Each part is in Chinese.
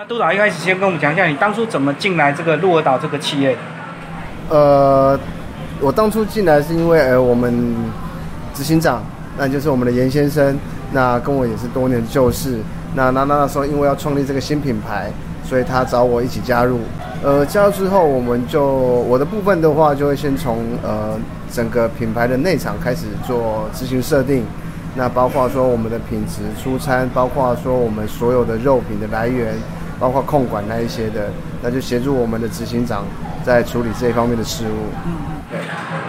那督导一开始先跟我们讲一下，你当初怎么进来这个鹿儿岛这个企业？呃，我当初进来是因为呃我们执行长，那就是我们的严先生，那跟我也是多年的旧事。那那那时候因为要创立这个新品牌，所以他找我一起加入。呃，加入之后，我们就我的部分的话，就会先从呃整个品牌的内场开始做执行设定。那包括说我们的品质出餐，包括说我们所有的肉品的来源，包括控管那一些的，那就协助我们的执行长在处理这一方面的事务。嗯，对。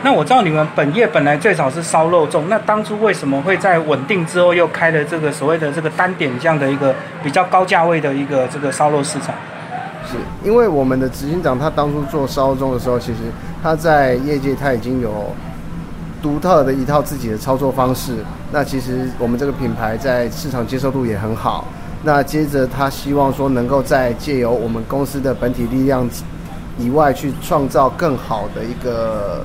那我知道你们本业本来最早是烧肉粽，那当初为什么会在稳定之后又开了这个所谓的这个单点这样的一个比较高价位的一个这个烧肉市场？是因为我们的执行长他当初做烧粽的时候，其实他在业界他已经有独特的一套自己的操作方式。那其实我们这个品牌在市场接受度也很好。那接着他希望说能够在借由我们公司的本体力量以外，去创造更好的一个。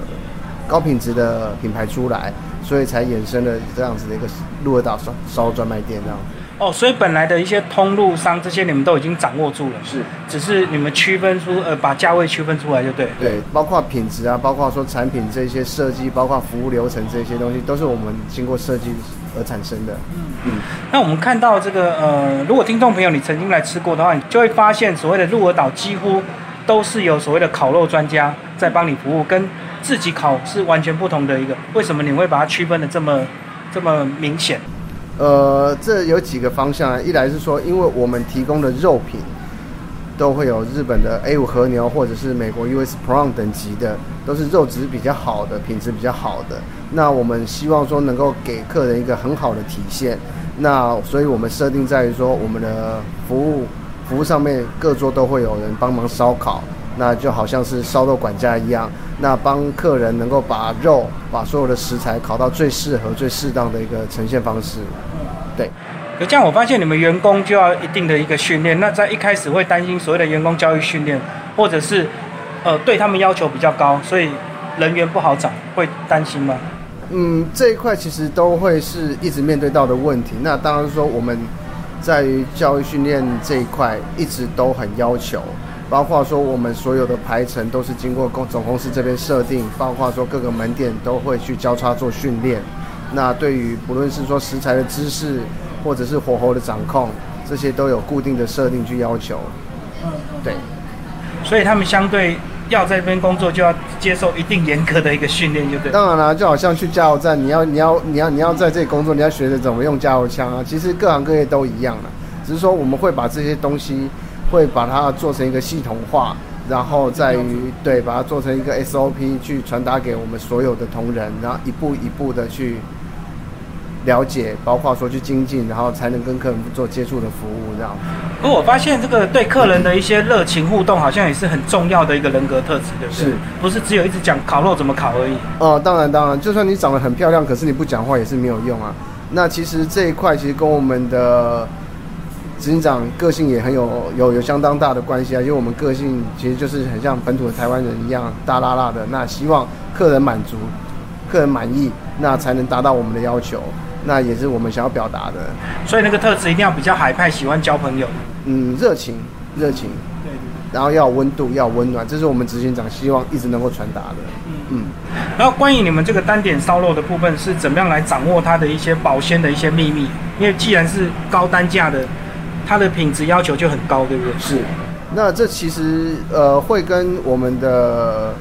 高品质的品牌出来，所以才衍生了这样子的一个鹿儿岛烧烧专卖店这样。哦，所以本来的一些通路商这些你们都已经掌握住了，是，只是你们区分出呃把价位区分出来就对。对，包括品质啊，包括说产品这些设计，包括服务流程这些东西，都是我们经过设计而产生的。嗯嗯。那我们看到这个呃，如果听众朋友你曾经来吃过的话，你就会发现所谓的鹿儿岛几乎都是有所谓的烤肉专家在帮你服务，跟。自己烤是完全不同的一个，为什么你会把它区分的这么这么明显？呃，这有几个方向啊。一来是说，因为我们提供的肉品都会有日本的 A 五和牛，或者是美国 US Prime 等级的，都是肉质比较好的，品质比较好的。那我们希望说能够给客人一个很好的体现。那所以我们设定在于说，我们的服务服务上面各桌都会有人帮忙烧烤。那就好像是烧肉管家一样，那帮客人能够把肉、把所有的食材烤到最适合、最适当的一个呈现方式。对。可这样，我发现你们员工就要一定的一个训练。那在一开始会担心所谓的员工教育训练，或者是呃对他们要求比较高，所以人员不好找，会担心吗？嗯，这一块其实都会是一直面对到的问题。那当然说我们在于教育训练这一块一直都很要求。包括说我们所有的排程都是经过公总公司这边设定，包括说各个门店都会去交叉做训练。那对于不论是说食材的知识，或者是火候的掌控，这些都有固定的设定去要求。嗯，对。所以他们相对要在这边工作，就要接受一定严格的一个训练，就对。当然了，就好像去加油站，你要你要你要你要在这里工作，你要学着怎么用加油枪啊。其实各行各业都一样了，只是说我们会把这些东西。会把它做成一个系统化，然后在于对把它做成一个 SOP 去传达给我们所有的同仁，然后一步一步的去了解，包括说去精进，然后才能跟客人做接触的服务这样。不过我发现这个对客人的一些热情互动，好像也是很重要的一个人格特质，对不对？是，不是只有一直讲烤肉怎么烤而已。哦，当然当然，就算你长得很漂亮，可是你不讲话也是没有用啊。那其实这一块其实跟我们的。执行长个性也很有有有相当大的关系啊，因为我们个性其实就是很像本土的台湾人一样大辣辣的，那希望客人满足，客人满意，那才能达到我们的要求，那也是我们想要表达的。所以那个特质一定要比较海派，喜欢交朋友。嗯，热情，热情，对，然后要有温度，要温暖，这是我们执行长希望一直能够传达的。嗯嗯。然后关于你们这个单点烧肉的部分是怎么样来掌握它的一些保鲜的一些秘密？因为既然是高单价的。它的品质要求就很高，对不对？是，那这其实呃会跟我们的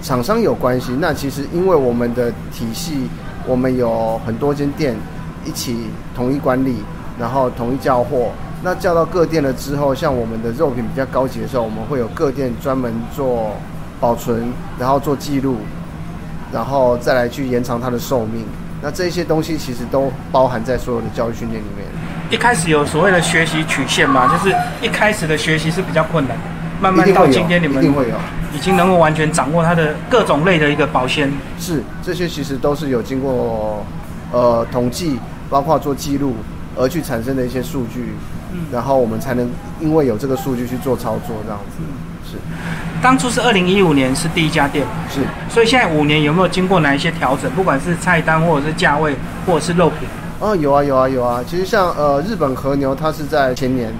厂商有关系。那其实因为我们的体系，我们有很多间店一起统一管理，然后统一叫货。那叫到各店了之后，像我们的肉品比较高级的时候，我们会有各店专门做保存，然后做记录，然后再来去延长它的寿命。那这些东西其实都包含在所有的教育训练里面。一开始有所谓的学习曲线嘛，就是一开始的学习是比较困难，慢慢到今天你们一定会有，已经能够完全掌握它的各种类的一个保鲜。是，这些其实都是有经过呃统计，包括做记录而去产生的一些数据，嗯，然后我们才能因为有这个数据去做操作这样子。是，当初是二零一五年是第一家店，是，所以现在五年有没有经过哪一些调整？不管是菜单或者是价位或者是肉品。哦，有啊有啊有啊，其实像呃日本和牛，它是在前年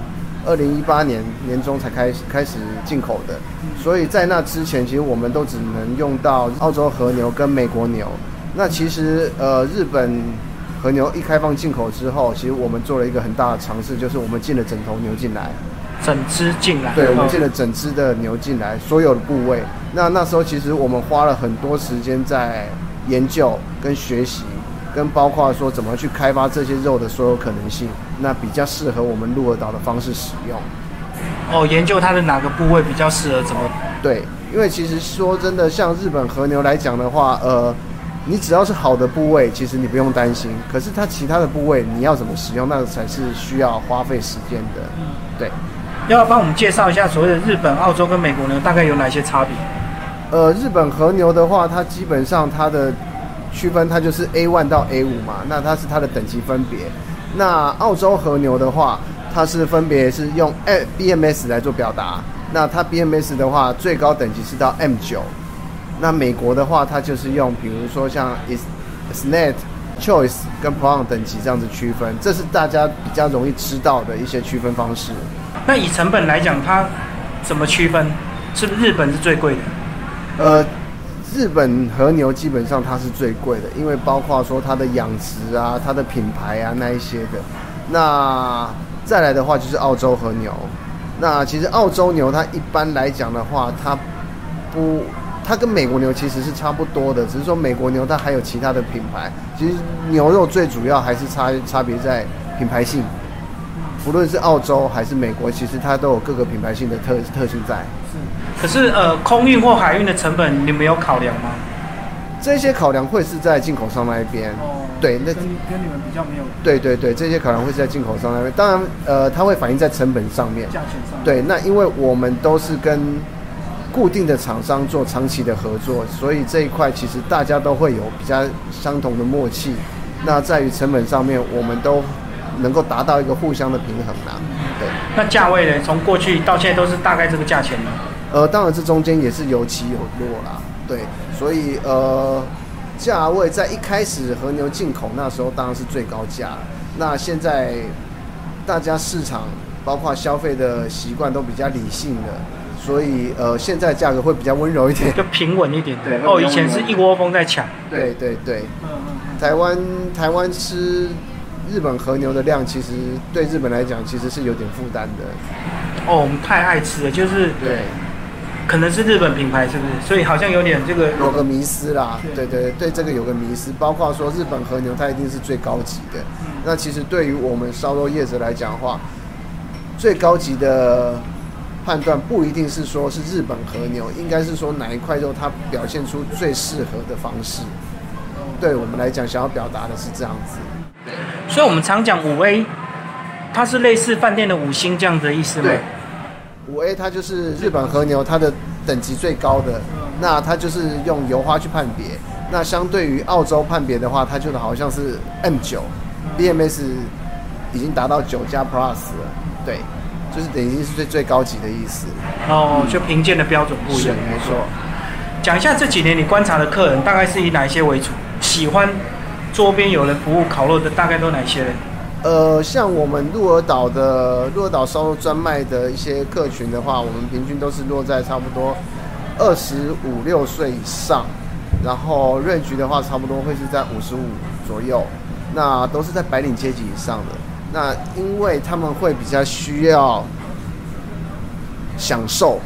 二零一八年年中才开始开始进口的，所以在那之前，其实我们都只能用到澳洲和牛跟美国牛。那其实呃，日本和牛一开放进口之后，其实我们做了一个很大的尝试，就是我们进了整头牛进来。整只进来，对，我们进了整只的牛进来，所有的部位。那那时候其实我们花了很多时间在研究、跟学习、跟包括说怎么去开发这些肉的所有可能性，那比较适合我们鹿儿岛的方式使用。哦，研究它的哪个部位比较适合怎么？对，因为其实说真的，像日本和牛来讲的话，呃，你只要是好的部位，其实你不用担心。可是它其他的部位你要怎么使用，那才是需要花费时间的。对。要帮我们介绍一下所谓的日本、澳洲跟美国牛大概有哪些差别？呃，日本和牛的话，它基本上它的区分，它就是 A one 到 A 五嘛，那它是它的等级分别。那澳洲和牛的话，它是分别是用 BMS 来做表达。那它 BMS 的话，最高等级是到 M 九。那美国的话，它就是用比如说像 Is Net Choice 跟 Prong 等级这样子区分，这是大家比较容易知道的一些区分方式。那以成本来讲，它怎么区分？是不是日本是最贵的？呃，日本和牛基本上它是最贵的，因为包括说它的养殖啊、它的品牌啊那一些的。那再来的话就是澳洲和牛。那其实澳洲牛它一般来讲的话，它不，它跟美国牛其实是差不多的，只是说美国牛它还有其他的品牌。其实牛肉最主要还是差差别在品牌性。不论是澳洲还是美国，其实它都有各个品牌性的特特性在。是，可是呃，空运或海运的成本，你们有考量吗？这些考量会是在进口商那一边。哦。对，那跟跟你们比较没有。对对对，这些考量会是在进口商那边。当然，呃，它会反映在成本上面。价钱上。对，那因为我们都是跟固定的厂商做长期的合作，所以这一块其实大家都会有比较相同的默契。那在于成本上面，我们都。能够达到一个互相的平衡啦，对。那价位呢？从过去到现在都是大概这个价钱吗？呃，当然这中间也是有起有落啦，对。所以呃，价位在一开始和牛进口那时候当然是最高价。那现在大家市场包括消费的习惯都比较理性的，所以呃，现在价格会比较温柔一点，就平稳一点。对。哦，以前是一窝蜂在抢。对对对。嗯嗯。台湾台湾吃。日本和牛的量其实对日本来讲其实是有点负担的。哦，我们太爱吃了，就是对，可能是日本品牌是不是？所以好像有点这个有个迷失啦。对对对，这个有个迷失，包括说日本和牛它一定是最高级的。那其实对于我们烧肉业者来讲的话，最高级的判断不一定是说是日本和牛，应该是说哪一块肉它表现出最适合的方式。对我们来讲，想要表达的是这样子。所以，我们常讲五 A，它是类似饭店的五星这样的意思吗？对，五 A 它就是日本和牛，它的等级最高的，那它就是用油花去判别。那相对于澳洲判别的话，它就好像是 M 九，BMS 已经达到九加 Plus 了，对，就是等于是最最高级的意思。哦，就评鉴的标准不一样，没错。讲一下这几年你观察的客人，大概是以哪一些为主？喜欢？周边有人服务烤肉的大概都哪些人？呃，像我们鹿儿岛的鹿儿岛烧肉专卖的一些客群的话，我们平均都是落在差不多二十五六岁以上，然后瑞局的话，差不多会是在五十五左右，那都是在白领阶级以上的。那因为他们会比较需要享受，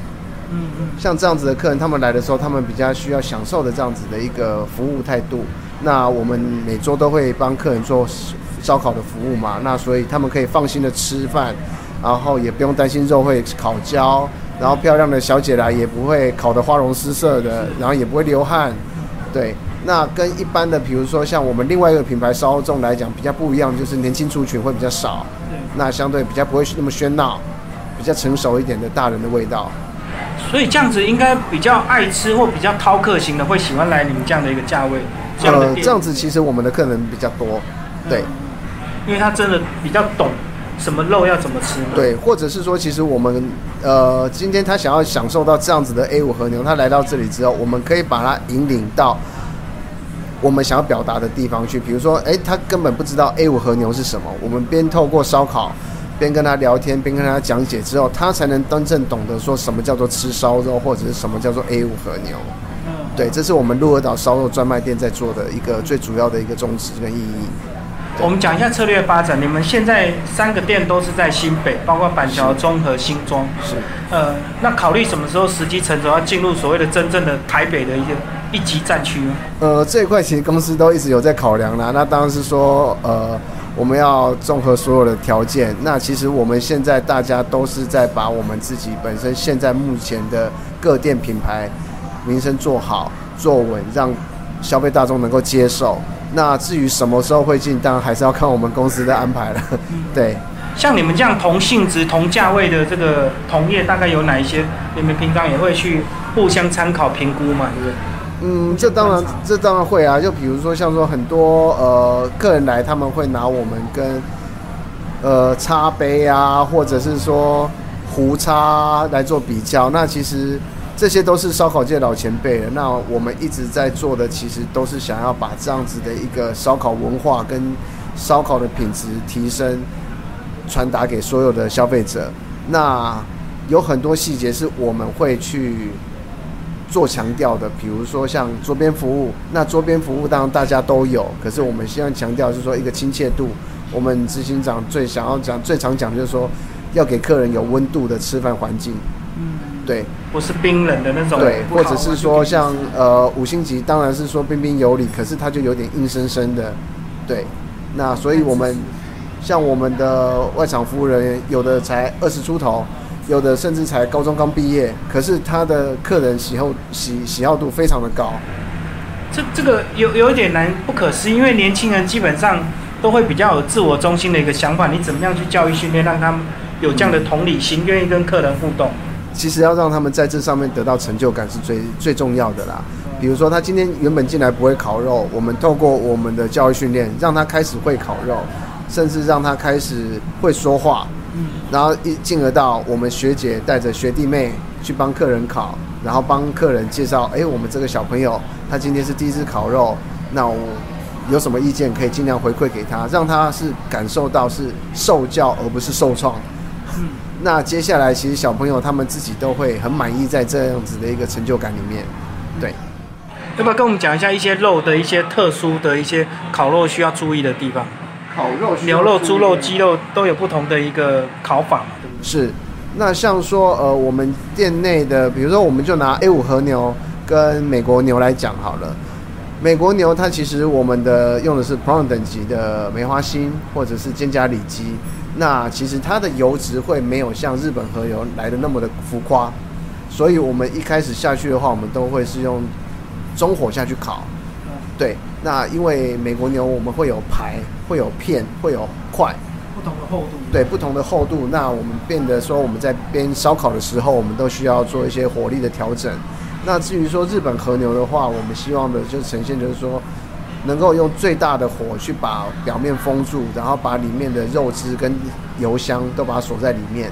嗯嗯，像这样子的客人，他们来的时候，他们比较需要享受的这样子的一个服务态度。那我们每周都会帮客人做烧烤的服务嘛，那所以他们可以放心的吃饭，然后也不用担心肉会烤焦，然后漂亮的小姐来也不会烤得花容失色的，然后也不会流汗，对。那跟一般的，比如说像我们另外一个品牌烧肉来讲，比较不一样，就是年轻族群会比较少，那相对比较不会那么喧闹，比较成熟一点的大人的味道。所以这样子应该比较爱吃或比较饕客型的会喜欢来你们这样的一个价位。呃，这样子其实我们的客人比较多，对，因为他真的比较懂什么肉要怎么吃。对，或者是说，其实我们呃，今天他想要享受到这样子的 A 五和牛，他来到这里之后，我们可以把他引领到我们想要表达的地方去。比如说，哎，他根本不知道 A 五和牛是什么，我们边透过烧烤，边跟他聊天，边跟他讲解之后，他才能真正懂得说什么叫做吃烧肉，或者是什么叫做 A 五和牛。嗯，对，这是我们鹿儿岛烧肉专卖店在做的一个最主要的一个宗旨跟意义。我们讲一下策略发展。你们现在三个店都是在新北，包括板桥、中和、新庄。是，呃，那考虑什么时候时机成熟，要进入所谓的真正的台北的一个一级战区呢？呃，这一块其实公司都一直有在考量啦。那当然是说，呃，我们要综合所有的条件。那其实我们现在大家都是在把我们自己本身现在目前的各店品牌名声做好、做稳，让消费大众能够接受。那至于什么时候会进，当然还是要看我们公司的安排了。对，像你们这样同性质、同价位的这个同业，大概有哪一些？你们平常也会去互相参考评估嘛？对不对？嗯，这当然，这当然会啊。就比如说，像说很多呃客人来，他们会拿我们跟呃茶杯啊，或者是说壶叉来做比较。那其实。这些都是烧烤界老前辈了。那我们一直在做的，其实都是想要把这样子的一个烧烤文化跟烧烤的品质提升，传达给所有的消费者。那有很多细节是我们会去做强调的，比如说像桌边服务。那桌边服务当然大家都有，可是我们希望强调是说一个亲切度。我们执行长最想要讲、最常讲就是说，要给客人有温度的吃饭环境。嗯，对。不是冰冷的那种，对，或者是说像呃五星级，当然是说彬彬有礼，可是它就有点硬生生的，对。那所以我们像我们的外场服务人员，有的才二十出头，有的甚至才高中刚毕业，可是他的客人喜好喜喜好度非常的高。这这个有有一点难不可思议，因为年轻人基本上都会比较有自我中心的一个想法，你怎么样去教育训练，让他们有这样的同理心，愿意跟客人互动？其实要让他们在这上面得到成就感是最最重要的啦。比如说，他今天原本进来不会烤肉，我们透过我们的教育训练，让他开始会烤肉，甚至让他开始会说话。嗯。然后一进而到我们学姐带着学弟妹去帮客人烤，然后帮客人介绍，哎，我们这个小朋友他今天是第一次烤肉，那我有什么意见可以尽量回馈给他，让他是感受到是受教而不是受创。嗯。那接下来，其实小朋友他们自己都会很满意在这样子的一个成就感里面，对。要不要跟我们讲一下一些肉的一些特殊的一些烤肉需要注意的地方？烤肉，牛肉、猪肉、鸡肉都有不同的一个烤法嘛，对不对？是。那像说，呃，我们店内的，比如说，我们就拿 A 五和牛跟美国牛来讲好了。美国牛它其实我们的用的是 Pro 等级的梅花心或者是肩胛里脊。那其实它的油脂会没有像日本和牛来的那么的浮夸，所以我们一开始下去的话，我们都会是用中火下去烤。对，那因为美国牛我们会有排，会有片，会有块，不同的厚度。对，不同的厚度。那我们变得说我们在边烧烤的时候，我们都需要做一些火力的调整。那至于说日本和牛的话，我们希望的就呈现就是说。能够用最大的火去把表面封住，然后把里面的肉汁跟油香都把它锁在里面。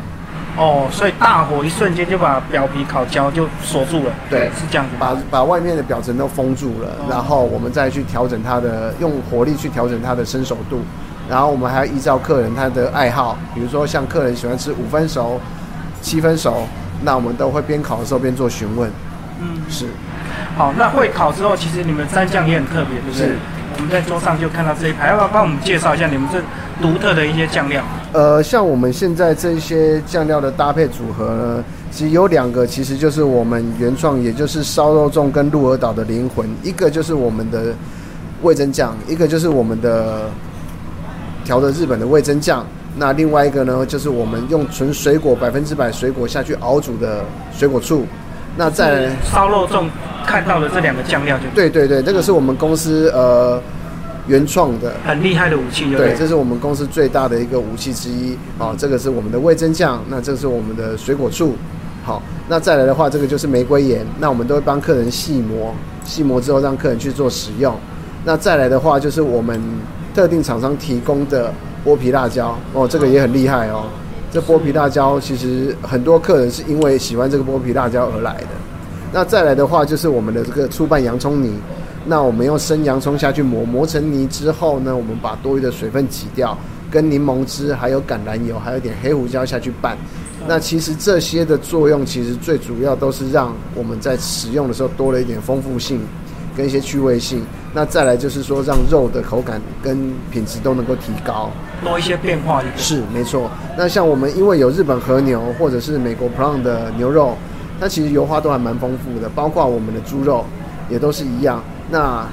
哦，所以大火一瞬间就把表皮烤焦，就锁住了。对，是这样子。把把外面的表层都封住了，然后我们再去调整它的，用火力去调整它的生熟度。然后我们还要依照客人他的爱好，比如说像客人喜欢吃五分熟、七分熟，那我们都会边烤的时候边做询问。嗯，是。好，那会烤之后，其实你们蘸酱也很特别，对不对？我们在桌上就看到这一排，要不要帮我们介绍一下你们这独特的一些酱料？呃，像我们现在这些酱料的搭配组合呢，其实有两个，其实就是我们原创，也就是烧肉粽跟鹿儿岛的灵魂。一个就是我们的味增酱，一个就是我们的调的日本的味增酱。那另外一个呢，就是我们用纯水果百分之百水果下去熬煮的水果醋。那在烧肉粽看到的这两个酱料就对对对，这个是我们公司呃原创的很厉害的武器，对，这是我们公司最大的一个武器之一啊。这个是我们的味增酱，那这是我们的水果醋，好，那再来的话，这个就是玫瑰盐，那我们都会帮客人细磨，细磨之后让客人去做使用。那再来的话，就是我们特定厂商提供的剥皮辣椒哦，这个也很厉害哦。这剥皮辣椒其实很多客人是因为喜欢这个剥皮辣椒而来的。那再来的话就是我们的这个粗拌洋葱泥。那我们用生洋葱下去磨，磨成泥之后呢，我们把多余的水分挤掉，跟柠檬汁，还有橄榄油，还有点黑胡椒下去拌。那其实这些的作用，其实最主要都是让我们在食用的时候多了一点丰富性跟一些趣味性。那再来就是说，让肉的口感跟品质都能够提高，多一些变化一点。是没错。那像我们因为有日本和牛或者是美国 Prong 的牛肉，它其实油花都还蛮丰富的，包括我们的猪肉也都是一样。那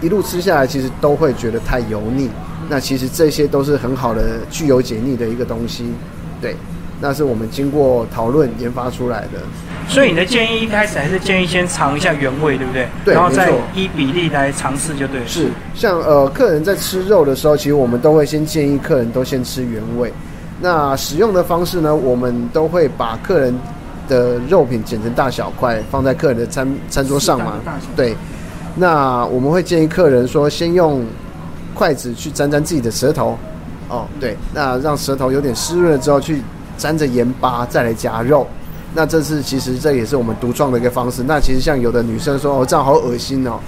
一路吃下来，其实都会觉得太油腻。那其实这些都是很好的去油解腻的一个东西，对。那是我们经过讨论研发出来的。所以你的建议一开始还是建议先尝一下原味，对不对？对，然后再依比例来尝试就对。是，像呃客人在吃肉的时候，其实我们都会先建议客人都先吃原味。那使用的方式呢，我们都会把客人的肉品剪成大小块，放在客人的餐餐桌上嘛。对。那我们会建议客人说，先用筷子去沾沾自己的舌头。哦，对。那让舌头有点湿润了之后，去沾着盐巴再来夹肉。那这是其实这也是我们独创的一个方式。那其实像有的女生说哦这样好恶心哦，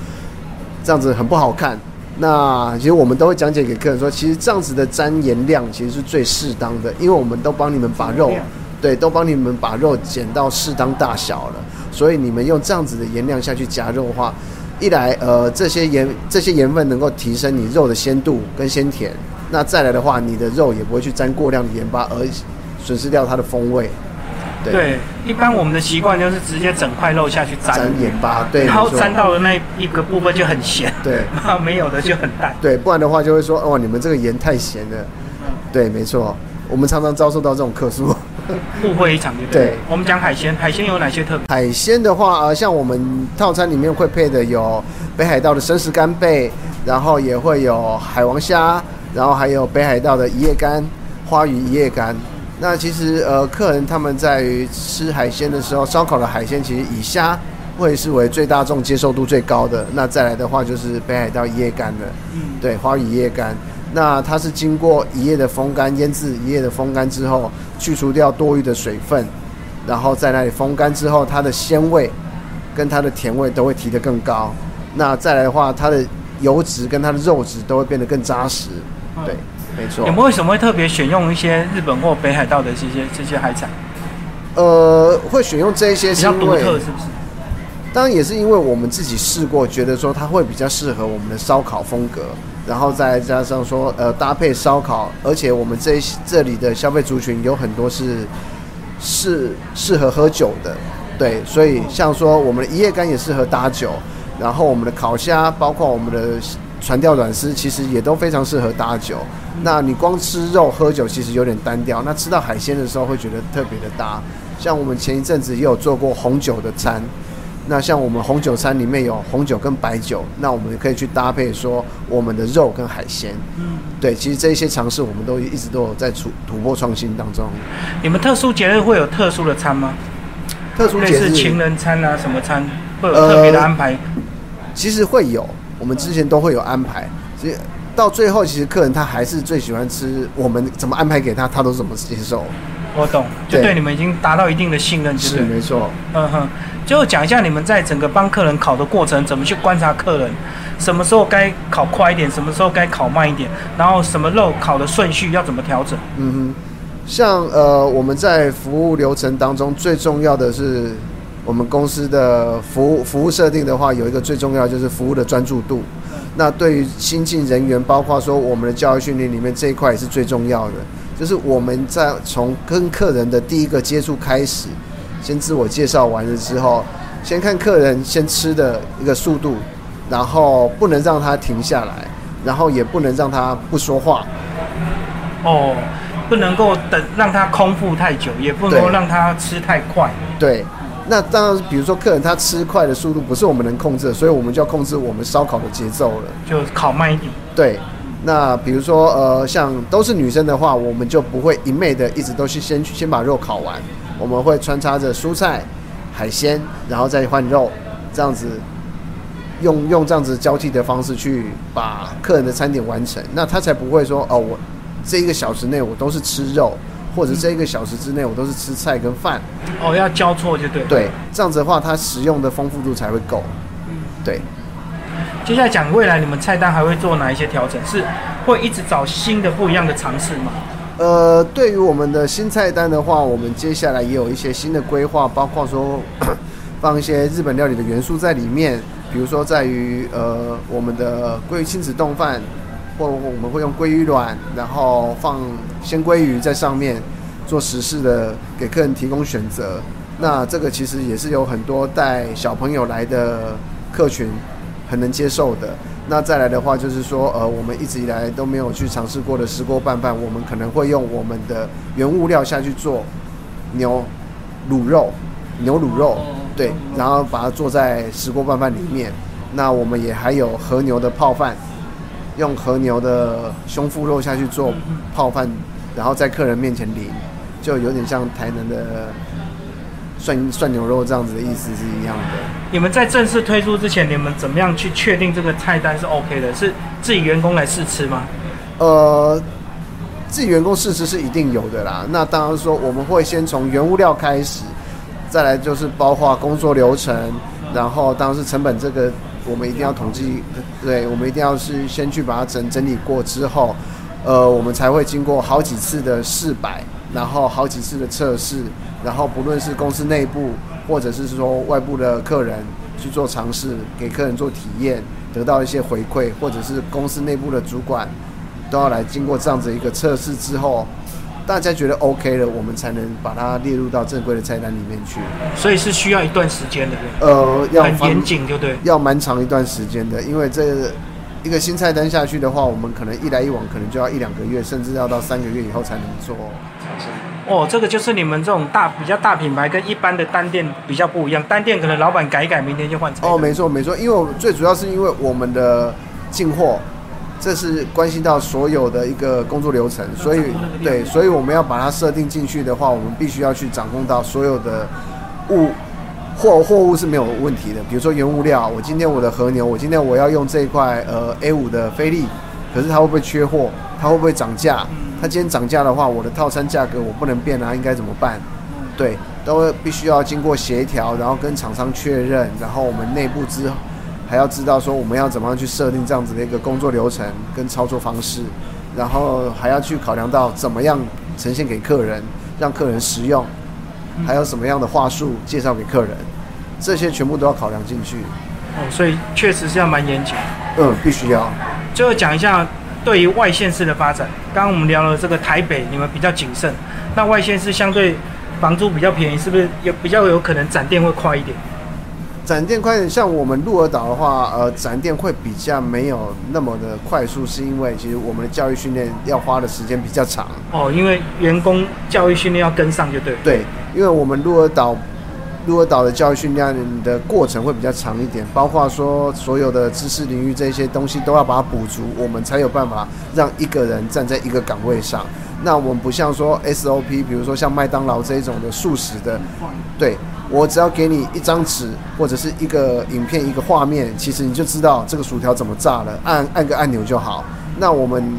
这样子很不好看。那其实我们都会讲解给客人说，其实这样子的沾盐量其实是最适当的，因为我们都帮你们把肉，对，都帮你们把肉剪到适当大小了。所以你们用这样子的盐量下去夹肉的话，一来呃这些盐这些盐分能够提升你肉的鲜度跟鲜甜。那再来的话，你的肉也不会去沾过量的盐巴，而损失掉它的风味。对，一般我们的习惯就是直接整块肉下去沾盐巴，对，然后沾到的那一个部分就很咸，对，然后没有的就很淡，对，不然的话就会说，哦，你们这个盐太咸了，对，没错，我们常常遭受到这种客诉，误会一场，对。我们讲海鲜，海鲜有哪些特别？海鲜的话，呃，像我们套餐里面会配的有北海道的生食干贝，然后也会有海王虾，然后还有北海道的一夜干、花鱼一夜干。那其实呃，客人他们在于吃海鲜的时候，烧烤的海鲜其实以虾会是为最大众接受度最高的。那再来的话就是北海道一夜干的，嗯，对，花鱼一夜干。那它是经过一夜的风干腌制，一夜的风干之后，去除掉多余的水分，然后在那里风干之后，它的鲜味跟它的甜味都会提得更高。那再来的话，它的油脂跟它的肉质都会变得更扎实，对。没错，你们为什么会特别选用一些日本或北海道的这些这些海产？呃，会选用这些比较独特，是不是？当然也是因为我们自己试过，觉得说它会比较适合我们的烧烤风格，然后再加上说呃搭配烧烤，而且我们这这里的消费族群有很多是是适合喝酒的，对，所以像说我们的一夜干也适合搭酒，然后我们的烤虾，包括我们的。船钓软丝其实也都非常适合搭酒。那你光吃肉喝酒其实有点单调。那吃到海鲜的时候会觉得特别的搭。像我们前一阵子也有做过红酒的餐。那像我们红酒餐里面有红酒跟白酒，那我们可以去搭配说我们的肉跟海鲜。嗯，对，其实这些尝试我们都一直都有在突突破创新当中。你们特殊节日会有特殊的餐吗？特殊节日情人餐啊，什么餐会有特别的安排？其实会有。我们之前都会有安排，其实到最后，其实客人他还是最喜欢吃我们怎么安排给他，他都怎么接受。我懂，就对你们已经达到一定的信任，是没错。嗯哼，就讲一下你们在整个帮客人烤的过程，怎么去观察客人，什么时候该烤快一点，什么时候该烤慢一点，然后什么肉烤的顺序要怎么调整。嗯哼，像呃我们在服务流程当中最重要的是。我们公司的服务服务设定的话，有一个最重要就是服务的专注度。那对于新进人员，包括说我们的教育训练里面这一块也是最重要的。就是我们在从跟客人的第一个接触开始，先自我介绍完了之后，先看客人先吃的一个速度，然后不能让他停下来，然后也不能让他不说话。哦，不能够等让他空腹太久，也不能够让他吃太快。对。那当然，比如说客人他吃快的速度不是我们能控制，的，所以我们就要控制我们烧烤的节奏了，就烤慢一点。对，那比如说呃，像都是女生的话，我们就不会一昧的一直都是先先把肉烤完，我们会穿插着蔬菜、海鲜，然后再换肉，这样子用用这样子交替的方式去把客人的餐点完成，那他才不会说哦，我这一个小时内我都是吃肉。或者这一个小时之内，我都是吃菜跟饭。哦，要交错就对。对，这样子的话，它食用的丰富度才会够。嗯，对。接下来讲未来你们菜单还会做哪一些调整？是会一直找新的不一样的尝试吗？呃，对于我们的新菜单的话，我们接下来也有一些新的规划，包括说 放一些日本料理的元素在里面，比如说在于呃我们的鲑鱼亲子冻饭，或我们会用鲑鱼卵，然后放鲜鲑鱼在上面做实事的给客人提供选择。那这个其实也是有很多带小朋友来的客群很能接受的。那再来的话，就是说，呃，我们一直以来都没有去尝试过的石锅拌饭，我们可能会用我们的原物料下去做牛卤肉、牛卤肉，对，然后把它做在石锅拌饭里面。那我们也还有和牛的泡饭，用和牛的胸腹肉下去做泡饭，然后在客人面前淋，就有点像台南的。涮涮牛肉这样子的意思是一样的。你们在正式推出之前，你们怎么样去确定这个菜单是 OK 的？是自己员工来试吃吗？呃，自己员工试吃是一定有的啦。那当然说我们会先从原物料开始，再来就是包括工作流程，然后当然是成本这个我们一定要统计，对，我们一定要是先去把它整整理过之后，呃，我们才会经过好几次的试摆，然后好几次的测试。然后不论是公司内部，或者是说外部的客人去做尝试，给客人做体验，得到一些回馈，或者是公司内部的主管都要来经过这样子一个测试之后，大家觉得 OK 了，我们才能把它列入到正规的菜单里面去。所以是需要一段时间的，呃，要很严谨，就对，要蛮长一段时间的，因为这一个新菜单下去的话，我们可能一来一往，可能就要一两个月，甚至要到三个月以后才能做。哦，这个就是你们这种大比较大品牌跟一般的单店比较不一样，单店可能老板改一改，明天就换。哦，没错没错，因为我最主要是因为我们的进货，这是关系到所有的一个工作流程，所以对，所以我们要把它设定进去的话，我们必须要去掌控到所有的物货货物是没有问题的。比如说原物料，我今天我的和牛，我今天我要用这一块呃 A 五的菲力，可是它会不会缺货？它会不会涨价？它今天涨价的话，我的套餐价格我不能变啊，应该怎么办？对，都必须要经过协调，然后跟厂商确认，然后我们内部之还要知道说我们要怎么样去设定这样子的一个工作流程跟操作方式，然后还要去考量到怎么样呈现给客人，让客人实用，还有什么样的话术介绍给客人，这些全部都要考量进去。哦，所以确实是要蛮严谨。嗯，必须要。最后讲一下。对于外县市的发展，刚刚我们聊了这个台北，你们比较谨慎。那外县市相对房租比较便宜，是不是有比较有可能展店会快一点？展店快一点，像我们鹿儿岛的话，呃，展店会比较没有那么的快速，是因为其实我们的教育训练要花的时间比较长。哦，因为员工教育训练要跟上，就对。对，因为我们鹿儿岛。鹿儿岛的教育训练的过程会比较长一点，包括说所有的知识领域这些东西都要把它补足，我们才有办法让一个人站在一个岗位上。那我们不像说 SOP，比如说像麦当劳这一种的素食的，对我只要给你一张纸或者是一个影片一个画面，其实你就知道这个薯条怎么炸了，按按个按钮就好。那我们。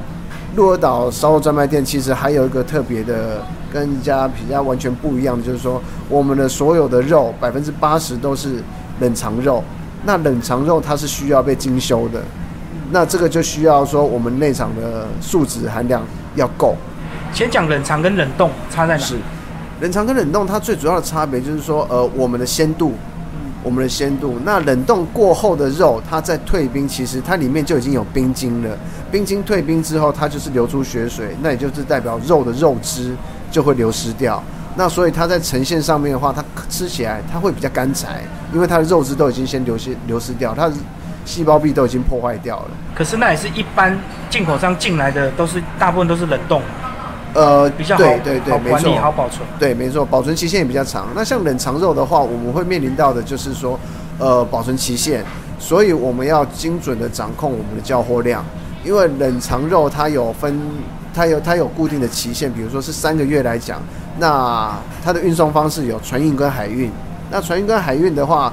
鹿儿岛烧肉专卖店其实还有一个特别的，跟人家比较完全不一样的，就是说我们的所有的肉百分之八十都是冷藏肉。那冷藏肉它是需要被精修的，那这个就需要说我们内场的素质含量要够。先讲冷藏跟冷冻差在哪？是冷藏跟冷冻它最主要的差别就是说，呃，我们的鲜度。我们的鲜度，那冷冻过后的肉，它在退冰，其实它里面就已经有冰晶了。冰晶退冰之后，它就是流出血水，那也就是代表肉的肉汁就会流失掉。那所以它在呈现上面的话，它吃起来它会比较干柴，因为它的肉质都已经先流失流失掉，它的细胞壁都已经破坏掉了。可是那也是一般进口商进来的，都是大部分都是冷冻。呃，比较好，对对对，没错，好保存，对，没错，保存期限也比较长。那像冷藏肉的话，我们会面临到的就是说，呃，保存期限，所以我们要精准的掌控我们的交货量，因为冷藏肉它有分，它有它有固定的期限，比如说是三个月来讲，那它的运送方式有船运跟海运，那船运跟海运的话，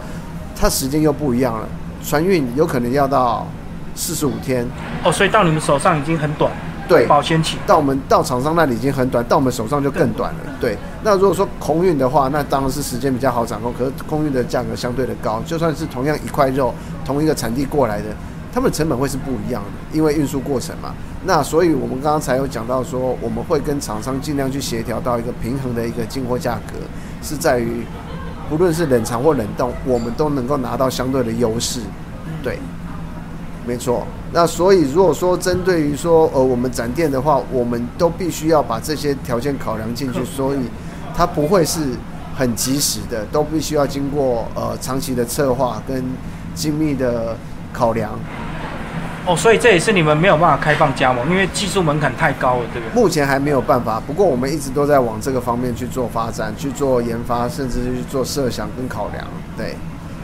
它时间又不一样了，船运有可能要到四十五天，哦，所以到你们手上已经很短。对，保鲜期到我们到厂商那里已经很短，到我们手上就更短了。对，那如果说空运的话，那当然是时间比较好掌控。可是空运的价格相对的高，就算是同样一块肉，同一个产地过来的，他们成本会是不一样的，因为运输过程嘛。那所以我们刚刚才有讲到说，我们会跟厂商尽量去协调到一个平衡的一个进货价格，是在于不论是冷藏或冷冻，我们都能够拿到相对的优势。对，没错。那所以如果说针对于说呃我们展店的话，我们都必须要把这些条件考量进去，所以它不会是很及时的，都必须要经过呃长期的策划跟精密的考量。哦，所以这也是你们没有办法开放加盟，因为技术门槛太高了，对不对？目前还没有办法，不过我们一直都在往这个方面去做发展、去做研发，甚至是去做设想跟考量。对，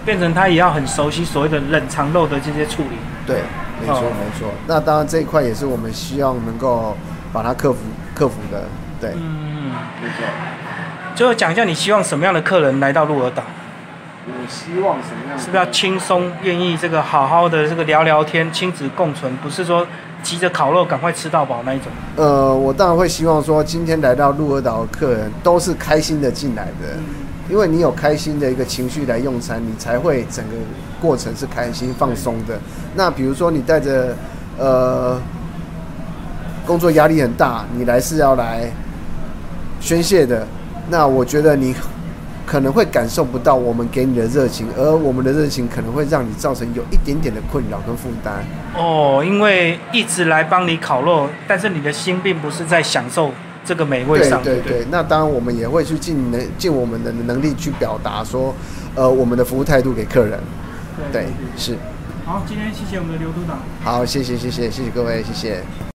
变成他也要很熟悉所谓的冷藏肉的这些处理。对，没错哦没错。那当然这一块也是我们希望能够把它克服克服的。对，嗯，没错。最后讲一下，你希望什么样的客人来到鹿儿岛？我希望什么样？是不是要轻松，愿意这个好好的这个聊聊天，亲子共存，不是说急着烤肉赶快吃到饱那一种。呃，我当然会希望说，今天来到鹿儿岛的客人都是开心的进来的，因为你有开心的一个情绪来用餐，你才会整个过程是开心放松的。那比如说你带着呃工作压力很大，你来是要来宣泄的，那我觉得你可能会感受不到我们给你的热情，而我们的热情可能会让你造成有一点点的困扰跟负担。哦，因为一直来帮你烤肉，但是你的心并不是在享受这个美味对上，对对对，那当然我们也会去尽能尽我们的能力去表达说，呃，我们的服务态度给客人。对，是。好，今天谢谢我们的刘督导。好，谢谢谢谢谢谢各位，谢谢。